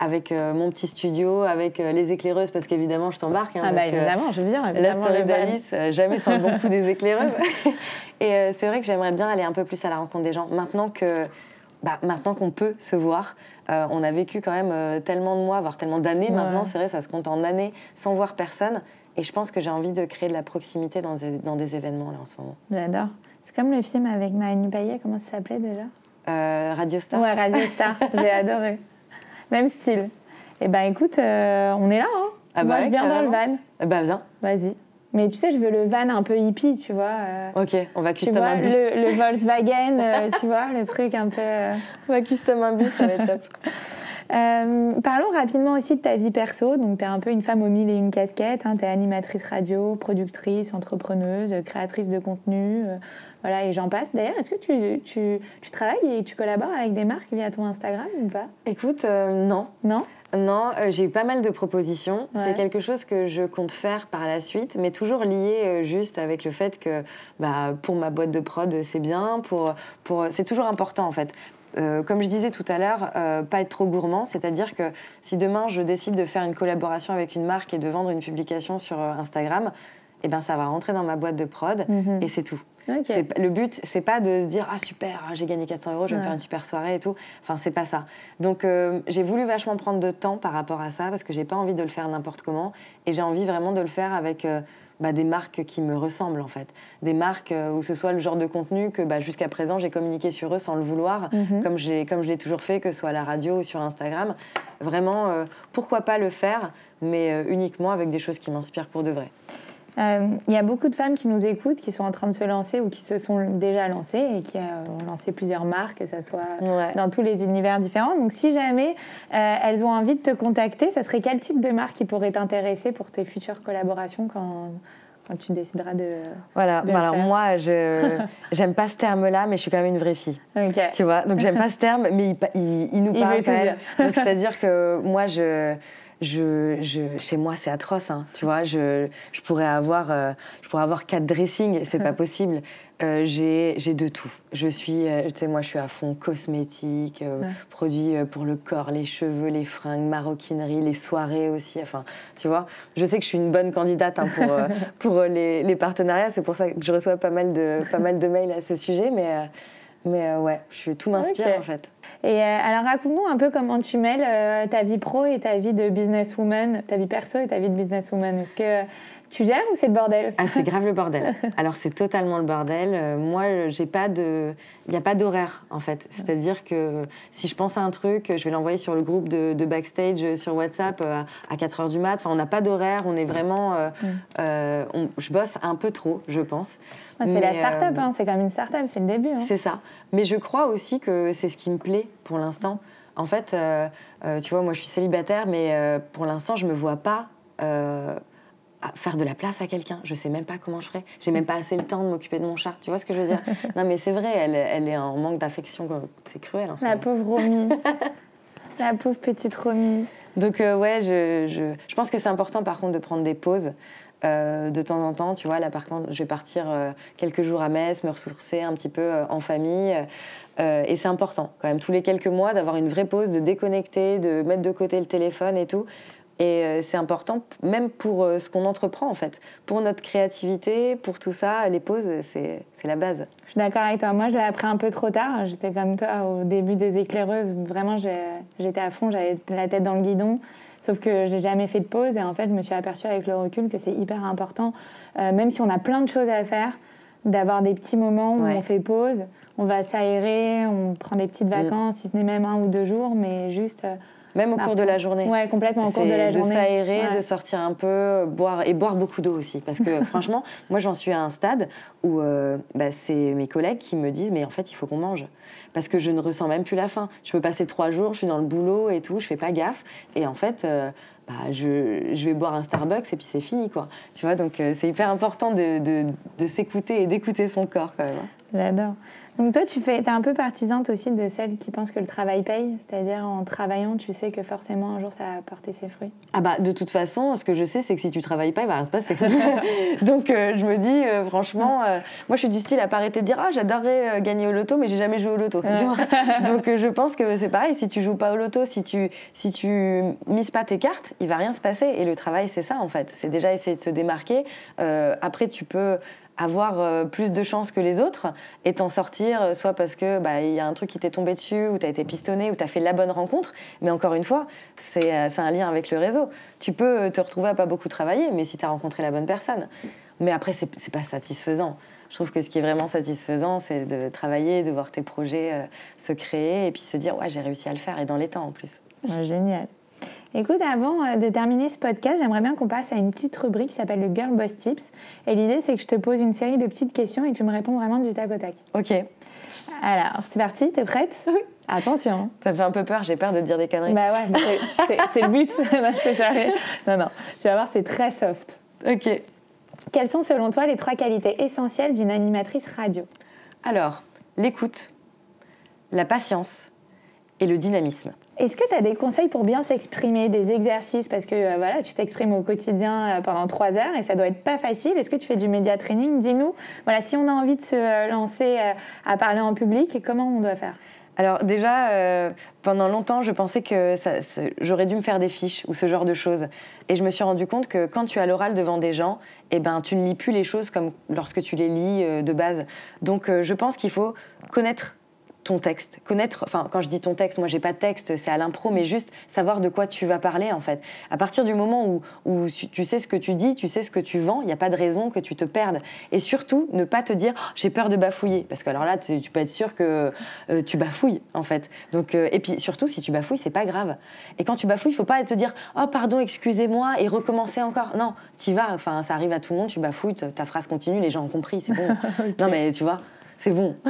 avec mon petit studio, avec les éclaireuses parce qu'évidemment t'embarque. Hein, ah bah évidemment, je viens. La story d'Alice, euh, jamais sans le bon coup des (laughs) éclaireuses. (laughs) et euh, c'est vrai que j'aimerais bien aller un peu plus à la rencontre des gens. Maintenant que, bah, maintenant qu'on peut se voir, euh, on a vécu quand même tellement de mois, voire tellement d'années. Maintenant, c'est vrai, ça se compte en années sans voir personne. Et je pense que j'ai envie de créer de la proximité dans des, dans des événements là en ce moment. J'adore. C'est comme le film avec Manu Payet, comment ça s'appelait déjà? Radio Star. Ouais, Radio Star. (laughs) j'ai adoré. Même style. Eh ben écoute, on est là. Hein ah bah Moi, je viens dans le van. Bah, viens. Vas-y. Mais tu sais, je veux le van un peu hippie, tu vois. Euh, ok, on va custom un bus. Le, le Volkswagen, euh, (laughs) tu vois, le truc un peu. Euh, on va custom un bus, ça va être top. (laughs) parlons rapidement aussi de ta vie perso. Donc, tu es un peu une femme aux mille et une casquettes. Hein. Tu es animatrice radio, productrice, entrepreneuse, créatrice de contenu. voilà, et j'en passe. D'ailleurs, est-ce que tu, tu, tu, travailles et tu collabores avec des marques via ton Instagram ou pas? Écoute, non. Non? Non, euh, j'ai eu pas mal de propositions. C'est quelque chose que je compte faire par la suite, mais toujours lié euh, juste avec le fait que bah, pour ma boîte de prod, c'est bien. Pour, pour... C'est toujours important en fait. Euh, comme je disais tout à l'heure, pas être trop gourmand, c'est-à-dire que si demain je décide de faire une collaboration avec une marque et de vendre une publication sur Instagram, eh ben ça va rentrer dans ma boîte de prod mhm. et c'est tout. Okay. Le but, c'est pas de se dire ah super, j'ai gagné 400 euros, je vais me faire une super soirée et tout. Enfin, c'est pas ça. Donc, euh, j'ai voulu vachement prendre de temps par rapport à ça parce que j'ai pas envie de le faire n'importe comment et j'ai envie vraiment de le faire avec euh, bah, des marques qui me ressemblent en fait. Des marques euh, où ce soit le genre de contenu que bah, jusqu'à présent j'ai communiqué sur eux sans le vouloir, mhm. comme, comme je l'ai toujours fait, que ce soit à la radio ou sur Instagram. Vraiment, pourquoi pas le faire, mais uniquement avec des choses qui m'inspirent pour de vrai. Il y a beaucoup de femmes qui nous écoutent, qui sont en train de se lancer ou qui se sont déjà lancées et qui ont lancé plusieurs marques, que ce soit dans tous les univers différents. Donc, si jamais elles ont envie de te contacter, ça serait quel type de marque qui pourrait t'intéresser pour tes futures collaborations quand, quand tu décideras de. Voilà, alors moi, je (laughs) j'aime pas ce terme-là, mais je suis quand même une vraie fille. Tu vois, donc j'aime pas ce terme, mais il, il, nous parle quand même. c'est-à-dire que moi, je je, je, chez moi, c'est atroce. Hein, tu vois, je, je, pourrais avoir, euh, je pourrais avoir quatre dressings, c'est pas (laughs) possible. Euh, j'ai de tout. Je suis, euh, tu sais, moi, je suis à fond cosmétiques, euh, produits pour le corps, les cheveux, les fringues, maroquinerie, les soirées aussi. Enfin, tu vois, je sais que je suis une bonne candidate hein, pour, (laughs) pour les, les partenariats. C'est pour ça que je reçois pas mal de, pas mal de mails à ce sujet, mais. Mais ouais, je suis, tout m'inspire en fait. Et alors raconte-nous un peu comment tu mêles ta vie pro et ta vie de businesswoman, ta vie perso et ta vie de businesswoman. Est-ce que tu gères ou c'est le bordel Ah, c'est grave le bordel. (laughs) Alors, c'est totalement le bordel. Euh, moi, j'ai pas de. Il n'y a pas d'horaire, en fait. C'est-à-dire que si je pense à un truc, je vais l'envoyer sur le groupe de, backstage euh, sur WhatsApp euh, à 4 h du mat. Enfin, on n'a pas d'horaire. On est vraiment. Mm. je bosse un peu trop, je pense. c'est la start-up, hein. c'est quand même une start-up, c'est le début. Hein. C'est ça. Mais je crois aussi que c'est ce qui me plaît pour l'instant. En fait, tu vois, moi, je suis célibataire, mais pour l'instant, je me vois pas faire de la place à quelqu'un. Je sais même pas comment je ferais. J'ai même (laughs) pas assez le temps de m'occuper de mon chat. Tu vois ce que je veux dire? Non, mais c'est vrai, elle, elle, est en manque d'affection. C'est cruel. En la pauvre Romy. (laughs) la pauvre petite Romy. Donc, euh, ouais, je, je, je, pense que c'est important par contre de prendre des pauses. Euh, de temps en temps, tu vois, là par contre, je vais partir euh, quelques jours à Metz, me ressourcer un petit peu en famille. et c'est important, quand même, tous les quelques mois, d'avoir une vraie pause, de déconnecter, de mettre de côté le téléphone et tout. Et euh, c'est important, même pour euh, ce qu'on entreprend en fait. Pour notre créativité, pour tout ça, les pauses, c'est la base. Je suis d'accord avec toi. Moi, je l'ai appris un peu trop tard. J'étais comme toi au début des éclaireuses. Vraiment, j'étais à fond, j'avais la tête dans le guidon. Sauf que j'ai jamais fait de pause et en fait, je me suis aperçue avec le recul que c'est hyper important, euh, même si on a plein de choses à faire, d'avoir des petits moments où on fait pause, on va s'aérer, on prend des petites mm. vacances, si ce n'est même un ou deux jours, mais juste même au cours de la journée. Ouais, complètement au cours de la journée. De s'aérer, de sortir un peu, boire et boire beaucoup d'eau aussi. Parce que (laughs) franchement, moi j'en suis à un stade où euh, bah, c'est mes collègues qui me disent mais en fait il faut qu'on mange parce que je ne ressens même plus la faim. Je peux passer trois jours, je suis dans le boulot et tout, je fais pas gaffe et en fait euh, bah, je, je, vais boire un Starbucks et puis c'est fini quoi. Tu vois donc euh, c'est hyper important de, de, de s'écouter et d'écouter son corps quand même. Hein. J'adore. Donc toi, tu fais, es un peu partisante aussi de celles qui pensent que le travail paye, c'est-à-dire en travaillant, tu sais que forcément un jour ça va porter ses fruits. Ah bah de toute façon, ce que je sais, c'est que si tu travailles pas, il va rien se passer. (laughs) Donc euh, je me dis, euh, franchement, euh, moi je suis du style à pas arrêter de dire, ah j'adorerais gagner au loto, mais j'ai jamais joué au loto. Donc je pense que c'est pareil, si tu joues pas au loto, si tu si tu mises pas tes cartes, il va rien se passer. Et le travail, c'est ça en fait, c'est déjà essayer de se démarquer. après, tu peux avoir euh, plus de chances que les autres et t'en sortir, euh, soit parce que bah, y a un truc qui t'est tombé dessus, ou t'as été pistonné, ou t'as fait la bonne rencontre. Mais encore une fois, c'est euh, un lien avec le réseau. Tu peux te retrouver à pas beaucoup travailler, mais si t'as rencontré la bonne personne. Mais après, c'est pas satisfaisant. Je trouve que ce qui est vraiment satisfaisant, c'est de travailler, de voir tes projets se créer et puis se dire, ouais, j'ai réussi à le faire et dans les temps en plus. génial. Écoute, avant euh, de terminer ce podcast, j'aimerais bien qu'on passe à une petite rubrique qui s'appelle le Girl Boss Tips. Et l'idée, c'est que je te pose une série de petites questions et tu me réponds vraiment du tac au tac. Ok. Alors, c'est parti, t'es prête? (laughs) Oui. Attention. Ça fait un peu peur, j'ai peur de te dire des conneries. Bah ouais, c'est le but. (laughs) non, je te Non, non, tu vas voir, c'est très soft. Ok. Quelles sont selon toi les trois qualités essentielles d'une animatrice radio? Alors, l'écoute, la patience et le dynamisme. Est-ce que tu as des conseils pour bien s'exprimer, des exercices? Parce que euh, voilà, tu t'exprimes au quotidien euh, pendant trois heures et ça doit être pas facile. Est-ce que tu fais du média training? Dis-nous, voilà, si on a envie de se euh, lancer à parler en public, comment on doit faire? Alors déjà, pendant longtemps, je pensais que ça- j'aurais dû me faire des fiches ou ce genre de choses. Et je me suis rendu compte que quand tu as l'oral devant des gens, eh ben, tu ne lis plus les choses comme lorsque tu les lis de base. Donc je pense qu'il faut connaître ton texte, connaître, enfin quand je dis ton texte, moi j'ai pas de texte, c'est à l'impro, mais juste savoir de quoi tu vas parler en fait. À partir du moment où, où tu sais ce que tu dis, tu sais ce que tu vends, il n'y a pas de raison que tu te perdes. Et surtout, ne pas te dire Oh, j'ai peur de bafouiller, parce que alors là tu, tu peux être sûr que euh, tu bafouilles en fait. Donc euh, et puis surtout si tu bafouilles, c'est pas grave. Et quand tu bafouilles, il faut pas te dire oh pardon, excusez-moi et recommencer encore. Non, tu vas, enfin ça arrive à tout le monde, tu bafouilles, ta ta phrase continue, les gens ont compris, c'est bon. (laughs) Non mais tu vois, c'est bon. (laughs)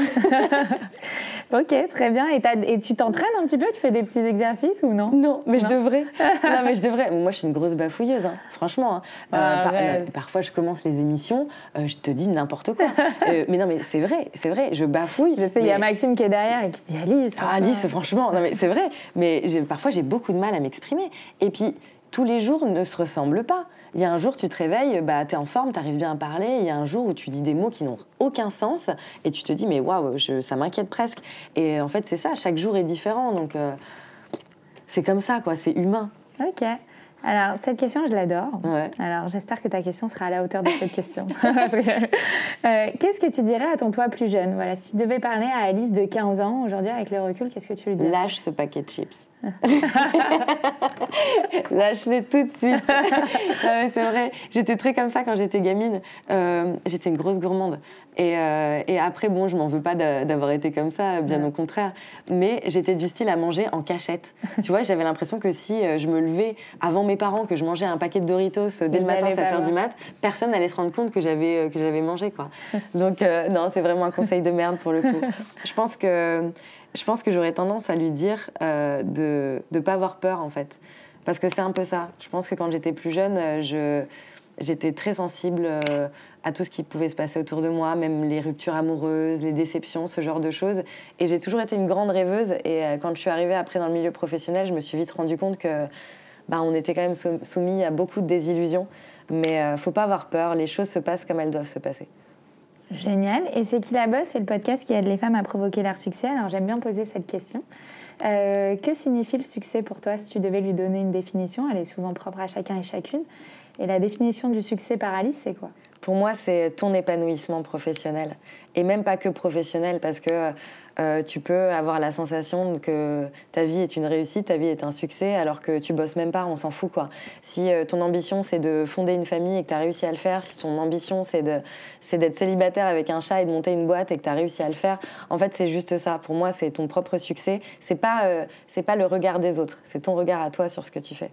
Ok, très bien. Et, tu t'entraînes un petit peu? Tu fais des petits exercices ou non? Non, mais je devrais. (laughs) non, mais je devrais. Moi, je suis une grosse bafouilleuse, hein, franchement. hein. Euh, par- Arrête. non, parfois, je commence les émissions, euh, je te dis n'importe quoi. Euh, mais non, mais c'est vrai, c'est vrai. Je bafouille. Je sais, il y a Maxime qui est derrière et qui dit Alice. Ah, Alice, franchement, non, mais c'est vrai. Mais parfois, j'ai beaucoup de mal à m'exprimer. Et puis, tous les jours ne se ressemblent pas. Il y a un jour, tu te réveilles, bah, tu es en forme, tu arrives bien à parler. Il y a un jour où tu dis des mots qui n'ont aucun sens et tu te dis, mais waouh, ça m'inquiète presque. Et en fait, c'est ça, chaque jour est différent. Donc, euh, c'est comme ça, quoi, c'est humain. Ok. Alors, cette question, je l'adore. Ouais. Alors, j'espère que ta question sera à la hauteur de cette question. (laughs) Euh, qu'est-ce que tu dirais à ton toi plus jeune? Voilà, si tu devais parler à Alice de 15 ans, aujourd'hui, avec le recul, qu'est-ce que tu lui dirais? Lâche ce paquet de chips. Lâche-les tout de suite. (laughs) C'est vrai, j'étais très comme ça quand j'étais gamine. Euh, j'étais une grosse gourmande. Et, euh, et après, bon, je m'en veux pas d'a- d'avoir été comme ça, bien Ouais. au contraire. Mais j'étais du style à manger en cachette. (laughs) tu vois, j'avais l'impression que si euh, je me levais avant mes parents, que je mangeais un paquet de Doritos dès Ils le matin, pas 7h du voir. mat, personne n'allait se rendre compte que j'avais que j'avais mangé, quoi. (laughs) Donc, euh, non, c'est vraiment un conseil de merde pour le coup. Je pense que je pense que j'aurais tendance à lui dire euh, de ne pas avoir peur en fait. Parce que c'est un peu ça. Je pense que quand j'étais plus jeune, euh, j'étais très sensible euh, à tout ce qui pouvait se passer autour de moi, même les ruptures amoureuses, les déceptions, ce genre de choses. Et j'ai toujours été une grande rêveuse. Et quand je suis arrivée après dans le milieu professionnel, je me suis vite rendu compte que bah, on était quand même sou- soumis à beaucoup de désillusions. Mais euh, faut pas avoir peur, les choses se passent comme elles doivent se passer. Génial. Et c'est qui la bosse? C'est le podcast qui aide les femmes à provoquer leur succès. Alors, j'aime bien poser cette question. Euh, que signifie le succès pour toi? Si tu devais lui donner une définition Elle est souvent propre à chacun et chacune. Et la définition du succès par Alice, c'est quoi? Pour moi, c'est ton épanouissement professionnel. Et même pas que professionnel, parce que euh, tu peux avoir la sensation que ta vie est une réussite, ta vie est un succès, alors que tu bosses même pas, on s'en fout quoi. Si euh, ton ambition c'est de fonder une famille et que tu as réussi à le faire, si ton ambition c'est d'être célibataire avec un chat et de monter une boîte et que tu as réussi à le faire, en fait c'est juste ça. Pour moi, c'est ton propre succès. C'est pas, euh, pas le regard des autres, c'est ton regard à toi sur ce que tu fais.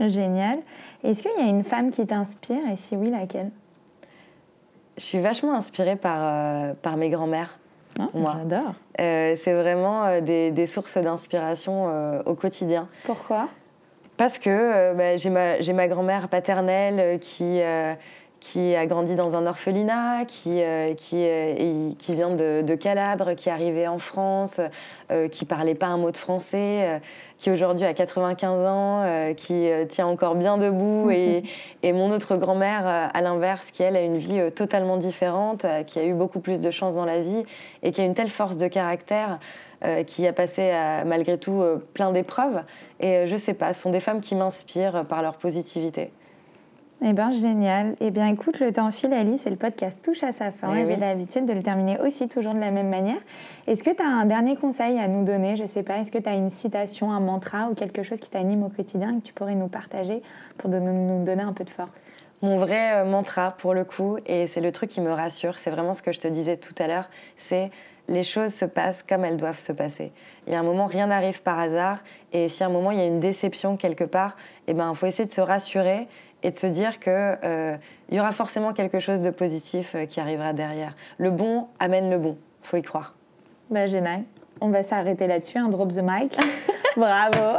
Génial. Est-ce qu'il y a une femme qui t'inspire? Et si oui, laquelle? Je suis vachement inspirée par, euh, par mes grands-mères. Ah, Moi. J'adore. Euh, c'est vraiment euh, des, des sources d'inspiration au quotidien. Pourquoi? Parce que euh, bah, j'ai ma, j'ai ma grand-mère paternelle euh, qui, euh, qui a grandi dans un orphelinat, qui, euh, qui, euh, qui vient de, de Calabre, qui est arrivée en France, euh, qui parlait pas un mot de français, euh, qui aujourd'hui a 95 ans, qui tient encore bien debout. Et, (laughs) et mon autre grand-mère, à l'inverse, qui elle a une vie totalement différente, qui a eu beaucoup plus de chance dans la vie et qui a une telle force de caractère. euh, qui a passé malgré tout euh, plein d'épreuves. Et euh, je sais pas, ce sont des femmes qui m'inspirent par leur positivité. Eh bien, génial. Eh bien, écoute, le temps file, Alice, et le podcast touche à sa fin. Eh et J'ai l'habitude de le terminer aussi toujours de la même manière. Est-ce que tu as un dernier conseil à nous donner? Je sais pas, est-ce que tu as une citation, un mantra ou quelque chose qui t'anime au quotidien et que tu pourrais nous partager pour nous donner un peu de force? Mon vrai euh, mantra, pour le coup, et c'est le truc qui me rassure, c'est vraiment ce que je te disais tout à l'heure, c'est les choses se passent comme elles doivent se passer. Il y a un moment, rien n'arrive par hasard, et si à un moment il y a une déception quelque part, eh ben, il faut essayer de se rassurer et de se dire que euh, y aura forcément quelque chose de positif euh, qui arrivera derrière. Le bon amène le bon, faut y croire. Bah, génial. On va s'arrêter là-dessus, un drop the mic. (laughs) Bravo.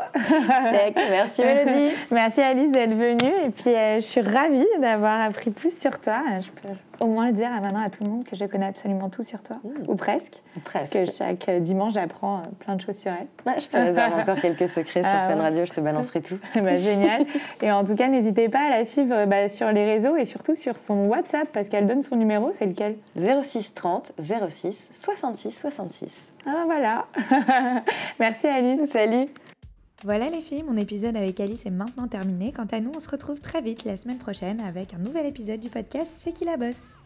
Check, merci Mélodie. Merci Alice d'être venue et puis euh, je suis ravie d'avoir appris plus sur toi. Je peux au moins le dire à maintenant à tout le monde que je connais absolument tout sur toi, ou presque. Presque. Parce que chaque dimanche, j'apprends euh, plein de choses sur elle. Je te réserve (laughs) encore quelques secrets sur Ah, Fun. Radio, je te balancerai tout. (laughs) Bah, génial. Et en tout cas, n'hésitez pas à la suivre euh, bah, sur les réseaux et surtout sur son WhatsApp parce qu'elle donne son numéro. C'est lequel? 06 30 06 66 66. Ah voilà. (laughs) Merci Alice. Salut Voilà les filles, mon épisode avec Alice est maintenant terminé. Quant à nous, on se retrouve très vite la semaine prochaine avec un nouvel épisode du podcast C'est qui la bosse?